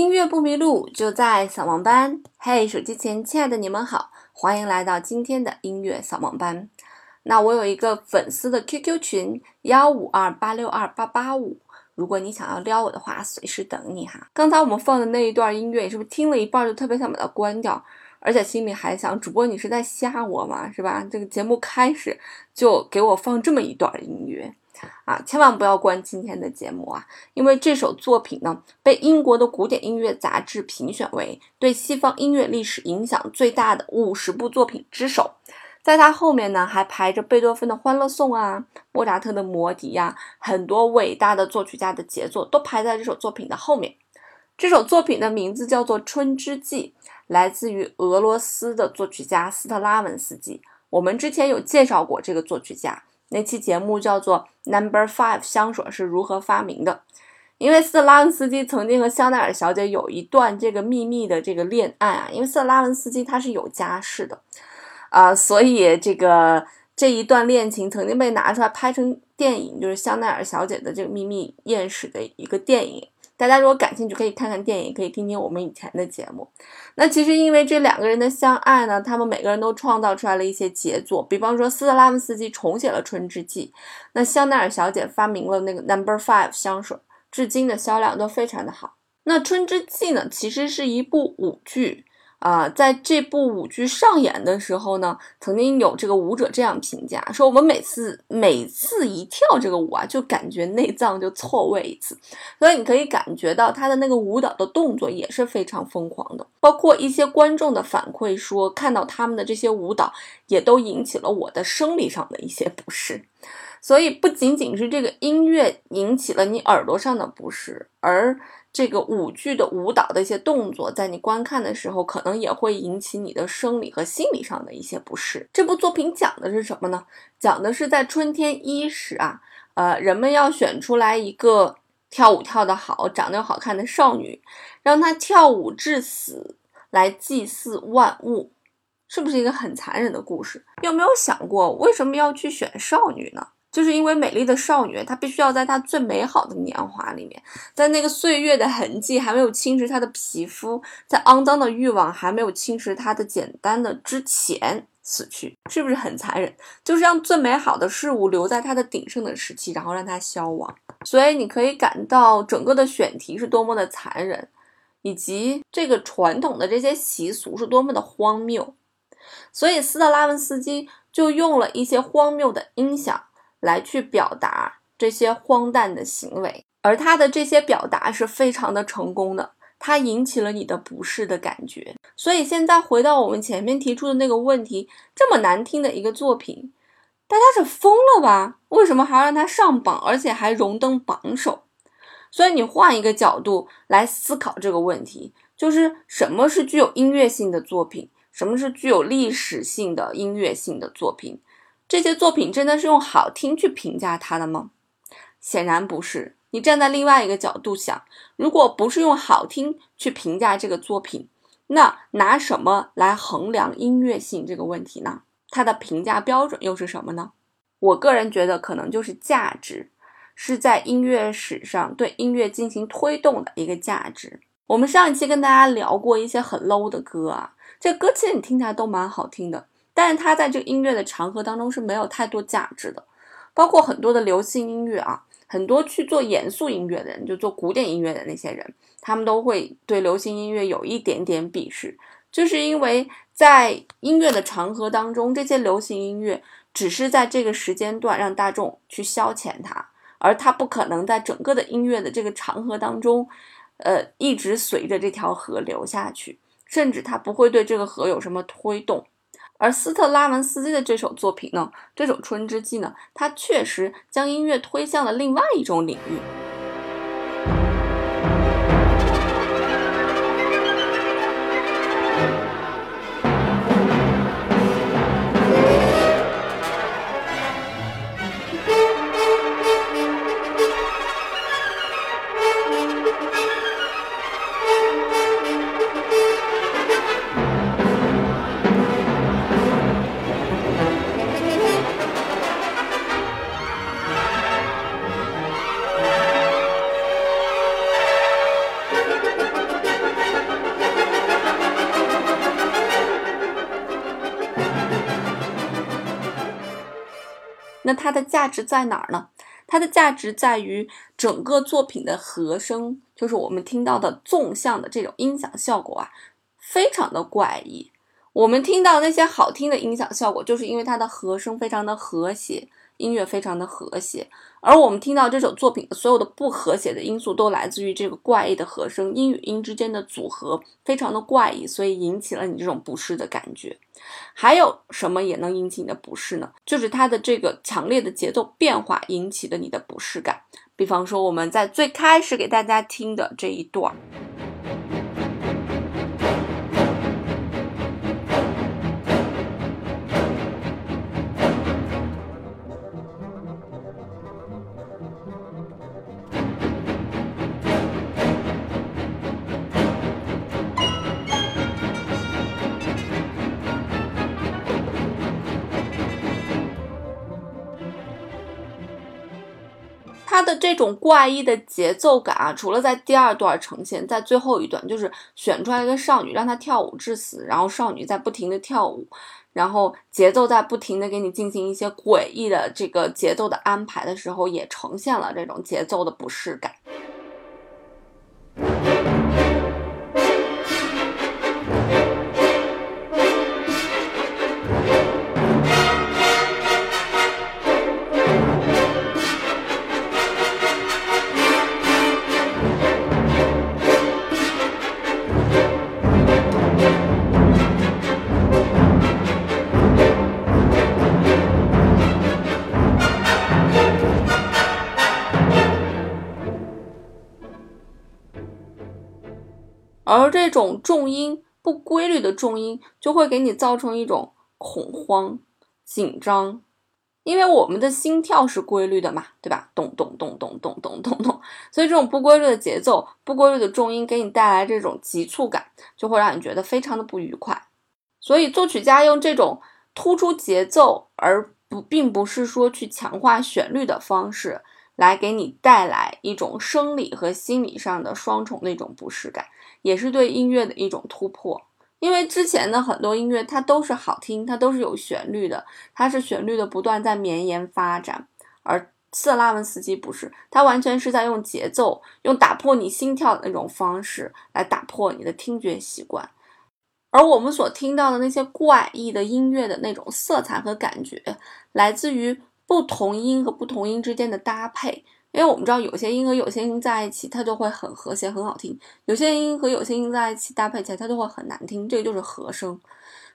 音乐不迷路，就在扫盲班。嘿，手机前亲爱的你们好，欢迎来到今天的音乐扫盲班。那我有一个粉丝的 QQ 群幺五二八六二八八五，如果你想要撩我的话，随时等你哈。刚才我们放的那一段音乐，是不是听了一半就特别想把它关掉，而且心里还想，主播你是在吓我吗？是吧？这个节目开始就给我放这么一段音乐。啊，千万不要关今天的节目啊！因为这首作品呢，被英国的古典音乐杂志评选为对西方音乐历史影响最大的五十部作品之首。在它后面呢，还排着贝多芬的《欢乐颂》啊，莫扎特的《魔笛》呀，很多伟大的作曲家的杰作都排在这首作品的后面。这首作品的名字叫做《春之祭》，来自于俄罗斯的作曲家斯特拉文斯基。我们之前有介绍过这个作曲家。那期节目叫做《Number Five》香水是如何发明的？因为斯特拉文斯基曾经和香奈儿小姐有一段这个秘密的这个恋爱啊，因为斯特拉文斯基他是有家室的啊，所以这个这一段恋情曾经被拿出来拍成电影，就是香奈儿小姐的这个秘密艳史的一个电影。大家如果感兴趣，可以看看电影，可以听听我们以前的节目。那其实因为这两个人的相爱呢，他们每个人都创造出来了一些杰作，比方说斯特拉姆斯基重写了《春之祭》，那香奈儿小姐发明了那个 Number Five 香水，至今的销量都非常的好。那《春之祭》呢，其实是一部舞剧。啊，在这部舞剧上演的时候呢，曾经有这个舞者这样评价说：“我们每次每次一跳这个舞啊，就感觉内脏就错位一次。”所以你可以感觉到他的那个舞蹈的动作也是非常疯狂的。包括一些观众的反馈说，看到他们的这些舞蹈，也都引起了我的生理上的一些不适。所以不仅仅是这个音乐引起了你耳朵上的不适，而这个舞剧的舞蹈的一些动作，在你观看的时候，可能也会引起你的生理和心理上的一些不适。这部作品讲的是什么呢？讲的是在春天伊始啊，呃，人们要选出来一个跳舞跳得好、长得又好看的少女，让她跳舞至死，来祭祀万物，是不是一个很残忍的故事？有没有想过为什么要去选少女呢？就是因为美丽的少女，她必须要在她最美好的年华里面，在那个岁月的痕迹还没有侵蚀她的皮肤，在肮脏的欲望还没有侵蚀她的简单的之前死去，是不是很残忍？就是让最美好的事物留在她的鼎盛的时期，然后让它消亡。所以你可以感到整个的选题是多么的残忍，以及这个传统的这些习俗是多么的荒谬。所以斯特拉文斯基就用了一些荒谬的音响。来去表达这些荒诞的行为，而他的这些表达是非常的成功的，他引起了你的不适的感觉。所以现在回到我们前面提出的那个问题，这么难听的一个作品，大家是疯了吧？为什么还要让他上榜，而且还荣登榜首？所以你换一个角度来思考这个问题，就是什么是具有音乐性的作品，什么是具有历史性的音乐性的作品？这些作品真的是用好听去评价它的吗？显然不是。你站在另外一个角度想，如果不是用好听去评价这个作品，那拿什么来衡量音乐性这个问题呢？它的评价标准又是什么呢？我个人觉得可能就是价值，是在音乐史上对音乐进行推动的一个价值。我们上一期跟大家聊过一些很 low 的歌啊，这歌其实你听起来都蛮好听的。但是它在这个音乐的长河当中是没有太多价值的，包括很多的流行音乐啊，很多去做严肃音乐的人，就做古典音乐的那些人，他们都会对流行音乐有一点点鄙视，就是因为在音乐的长河当中，这些流行音乐只是在这个时间段让大众去消遣它，而它不可能在整个的音乐的这个长河当中，呃，一直随着这条河流下去，甚至它不会对这个河有什么推动。而斯特拉文斯基的这首作品呢，这首《春之祭》呢，它确实将音乐推向了另外一种领域。价值在哪儿呢？它的价值在于整个作品的和声，就是我们听到的纵向的这种音响效果啊，非常的怪异。我们听到那些好听的音响效果，就是因为它的和声非常的和谐。音乐非常的和谐，而我们听到这首作品所有的不和谐的因素都来自于这个怪异的和声，音与音之间的组合非常的怪异，所以引起了你这种不适的感觉。还有什么也能引起你的不适呢？就是它的这个强烈的节奏变化引起的你的不适感。比方说我们在最开始给大家听的这一段。它的这种怪异的节奏感啊，除了在第二段呈现，在最后一段就是选出来一个少女，让她跳舞致死，然后少女在不停的跳舞，然后节奏在不停的给你进行一些诡异的这个节奏的安排的时候，也呈现了这种节奏的不适感。种重音不规律的重音，就会给你造成一种恐慌、紧张，因为我们的心跳是规律的嘛，对吧？咚咚咚咚咚咚咚咚，所以这种不规律的节奏、不规律的重音，给你带来这种急促感，就会让你觉得非常的不愉快。所以作曲家用这种突出节奏，而不并不是说去强化旋律的方式，来给你带来一种生理和心理上的双重的一种不适感。也是对音乐的一种突破，因为之前的很多音乐它都是好听，它都是有旋律的，它是旋律的不断在绵延发展，而色拉文斯基不是，他完全是在用节奏，用打破你心跳的那种方式来打破你的听觉习惯，而我们所听到的那些怪异的音乐的那种色彩和感觉，来自于不同音和不同音之间的搭配。因为我们知道有些音和有些音在一起，它就会很和谐、很好听；有些音和有些音在一起搭配起来，它就会很难听。这个就是和声。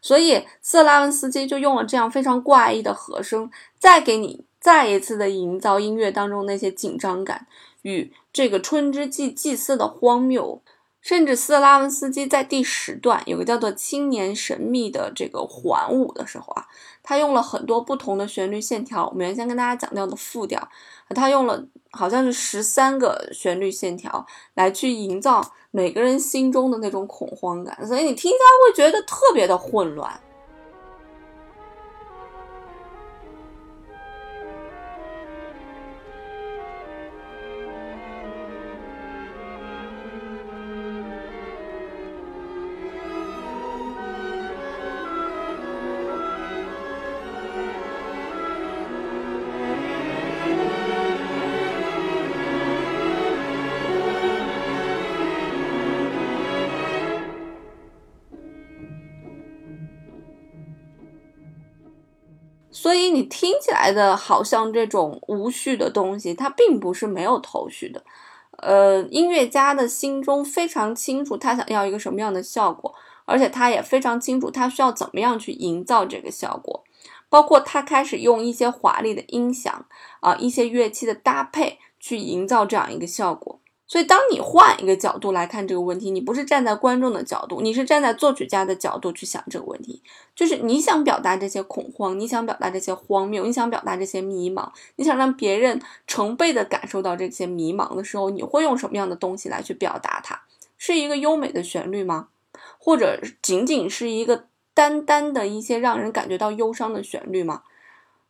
所以色拉文斯基就用了这样非常怪异的和声，再给你再一次的营造音乐当中那些紧张感与这个春之祭祭祀的荒谬。甚至斯拉文斯基在第十段有个叫做“青年神秘”的这个环舞的时候啊，他用了很多不同的旋律线条。我们原先跟大家讲到的复调，他用了好像是十三个旋律线条来去营造每个人心中的那种恐慌感，所以你听起来会觉得特别的混乱。所以你听起来的好像这种无序的东西，它并不是没有头绪的。呃，音乐家的心中非常清楚他想要一个什么样的效果，而且他也非常清楚他需要怎么样去营造这个效果，包括他开始用一些华丽的音响啊，一些乐器的搭配去营造这样一个效果。所以，当你换一个角度来看这个问题，你不是站在观众的角度，你是站在作曲家的角度去想这个问题。就是你想表达这些恐慌，你想表达这些荒谬，你想表达这些迷茫，你想让别人成倍的感受到这些迷茫的时候，你会用什么样的东西来去表达它？是一个优美的旋律吗？或者仅仅是一个单单的一些让人感觉到忧伤的旋律吗？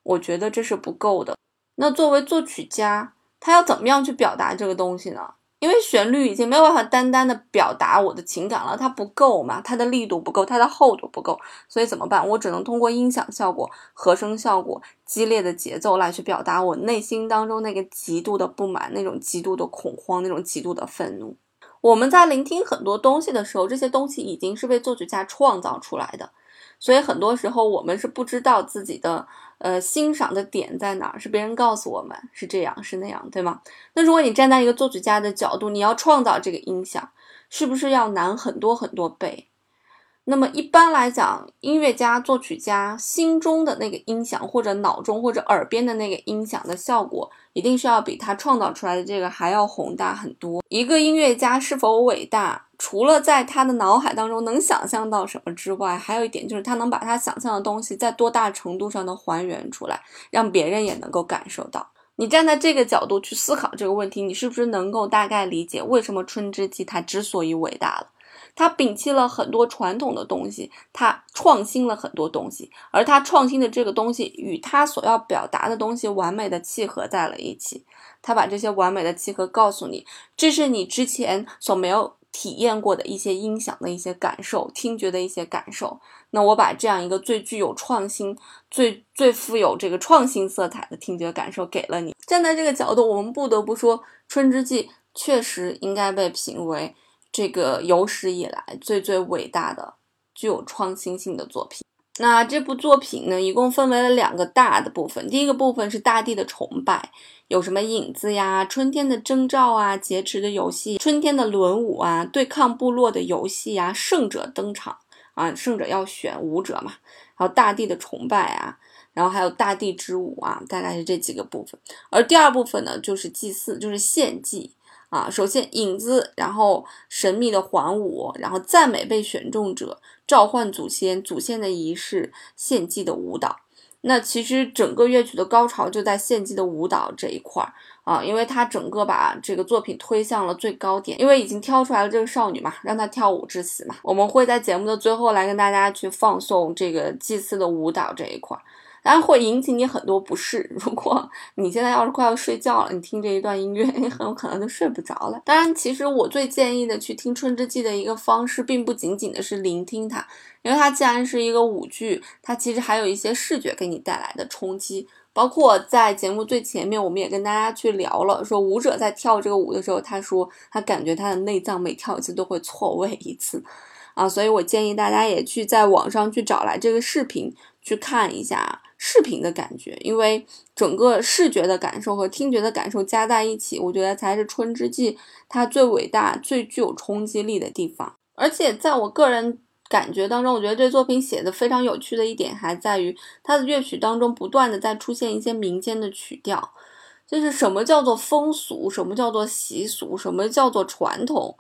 我觉得这是不够的。那作为作曲家，他要怎么样去表达这个东西呢？因为旋律已经没有办法单单的表达我的情感了，它不够嘛，它的力度不够，它的厚度不够，所以怎么办？我只能通过音响效果、和声效果、激烈的节奏来去表达我内心当中那个极度的不满、那种极度的恐慌、那种极度的愤怒。我们在聆听很多东西的时候，这些东西已经是被作曲家创造出来的。所以很多时候我们是不知道自己的呃欣赏的点在哪儿，是别人告诉我们是这样是那样，对吗？那如果你站在一个作曲家的角度，你要创造这个音响，是不是要难很多很多倍？那么一般来讲，音乐家、作曲家心中的那个音响，或者脑中或者耳边的那个音响的效果，一定是要比他创造出来的这个还要宏大很多。一个音乐家是否伟大，除了在他的脑海当中能想象到什么之外，还有一点就是他能把他想象的东西在多大程度上的还原出来，让别人也能够感受到。你站在这个角度去思考这个问题，你是不是能够大概理解为什么《春之祭》它之所以伟大了？他摒弃了很多传统的东西，他创新了很多东西，而他创新的这个东西与他所要表达的东西完美的契合在了一起。他把这些完美的契合告诉你，这是你之前所没有体验过的一些音响的一些感受，听觉的一些感受。那我把这样一个最具有创新、最最富有这个创新色彩的听觉感受给了你。站在这个角度，我们不得不说，《春之祭》确实应该被评为。这个有史以来最最伟大的、具有创新性的作品。那这部作品呢，一共分为了两个大的部分。第一个部分是大地的崇拜，有什么影子呀、春天的征兆啊、劫持的游戏、春天的轮舞啊、对抗部落的游戏呀、圣者登场啊，圣者要选舞者嘛，还有大地的崇拜啊，然后还有大地之舞啊，大概是这几个部分。而第二部分呢，就是祭祀，就是献祭。啊，首先影子，然后神秘的环舞，然后赞美被选中者，召唤祖先，祖先的仪式，献祭的舞蹈。那其实整个乐曲的高潮就在献祭的舞蹈这一块儿啊，因为他整个把这个作品推向了最高点，因为已经挑出来了这个少女嘛，让她跳舞致死嘛。我们会在节目的最后来跟大家去放送这个祭祀的舞蹈这一块儿。当然会引起你很多不适。如果你现在要是快要睡觉了，你听这一段音乐，你很有可能就睡不着了。当然，其实我最建议的去听《春之祭》的一个方式，并不仅仅的是聆听它，因为它既然是一个舞剧，它其实还有一些视觉给你带来的冲击。包括在节目最前面，我们也跟大家去聊了，说舞者在跳这个舞的时候，他说他感觉他的内脏每跳一次都会错位一次，啊，所以我建议大家也去在网上去找来这个视频去看一下。视频的感觉，因为整个视觉的感受和听觉的感受加在一起，我觉得才是《春之祭》它最伟大、最具有冲击力的地方。而且在我个人感觉当中，我觉得这作品写的非常有趣的一点，还在于它的乐曲当中不断的在出现一些民间的曲调，就是什么叫做风俗，什么叫做习俗，什么叫做传统。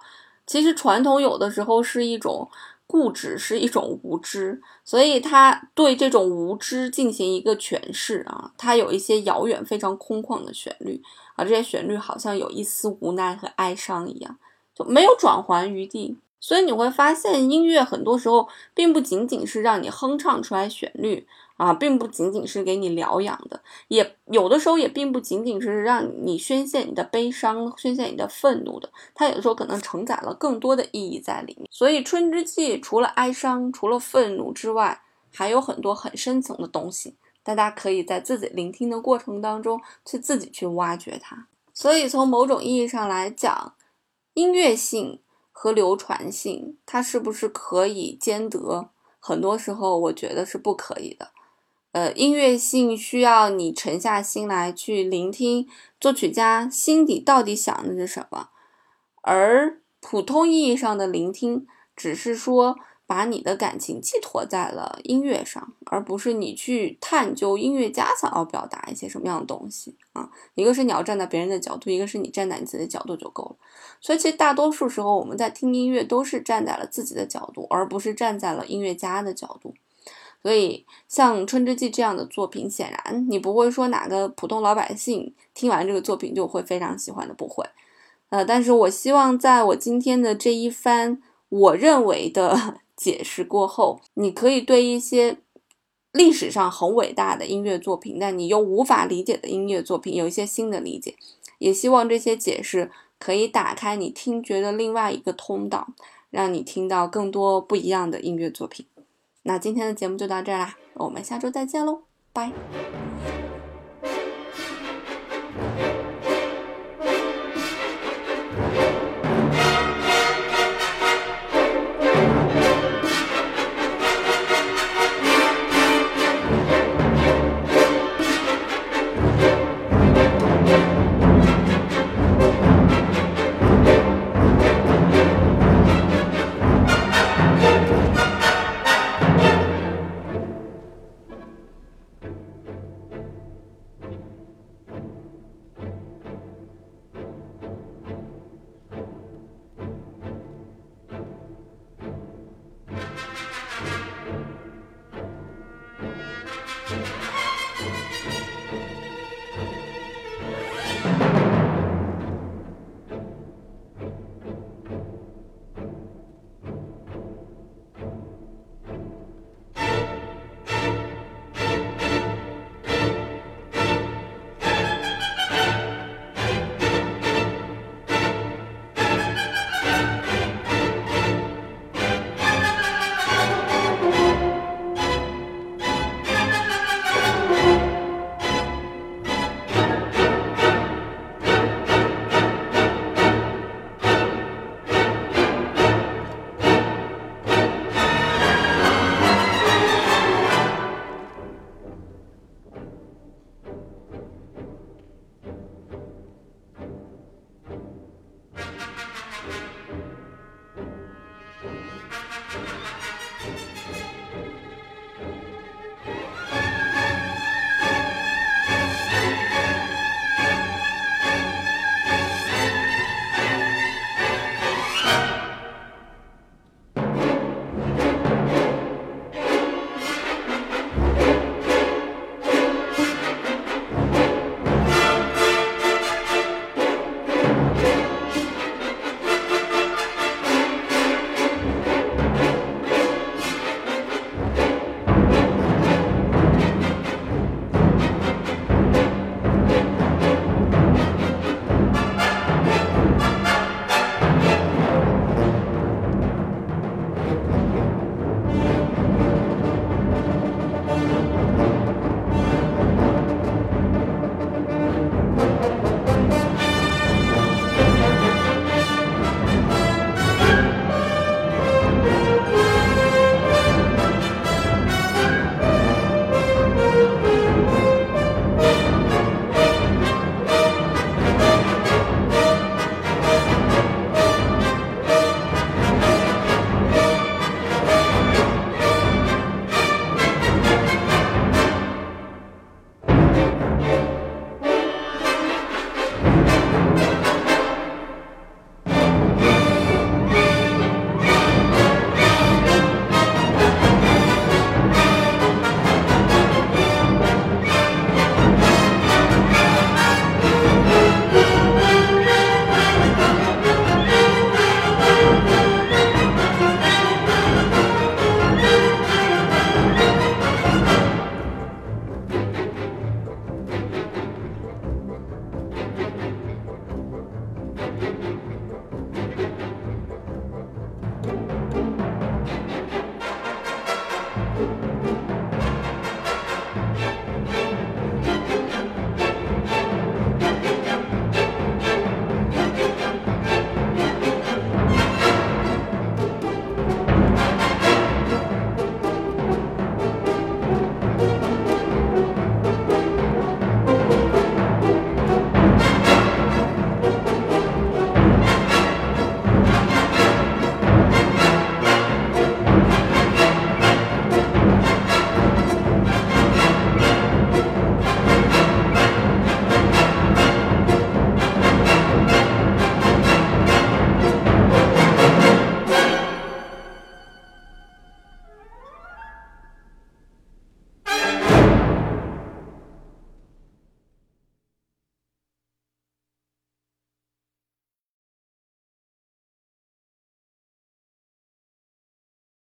其实传统有的时候是一种。固执是一种无知，所以他对这种无知进行一个诠释啊，他有一些遥远、非常空旷的旋律啊，这些旋律好像有一丝无奈和哀伤一样，就没有转圜余地。所以你会发现，音乐很多时候并不仅仅是让你哼唱出来旋律。啊，并不仅仅是给你疗养的，也有的时候也并不仅仅是让你宣泄你的悲伤、宣泄你的愤怒的，它有的时候可能承载了更多的意义在里面。所以《春之祭》除了哀伤、除了愤怒之外，还有很多很深层的东西，大家可以在自己聆听的过程当中去自己去挖掘它。所以从某种意义上来讲，音乐性和流传性，它是不是可以兼得？很多时候我觉得是不可以的。呃，音乐性需要你沉下心来去聆听作曲家心底到底想的是什么，而普通意义上的聆听，只是说把你的感情寄托在了音乐上，而不是你去探究音乐家想要表达一些什么样的东西啊。一个是你要站在别人的角度，一个是你站在你自己的角度就够了。所以其实大多数时候我们在听音乐都是站在了自己的角度，而不是站在了音乐家的角度。所以，像《春之祭》这样的作品，显然你不会说哪个普通老百姓听完这个作品就会非常喜欢的，不会。呃，但是我希望在我今天的这一番我认为的 解释过后，你可以对一些历史上很伟大的音乐作品，但你又无法理解的音乐作品有一些新的理解。也希望这些解释可以打开你听觉的另外一个通道，让你听到更多不一样的音乐作品。那今天的节目就到这儿啦，我们下周再见喽，拜。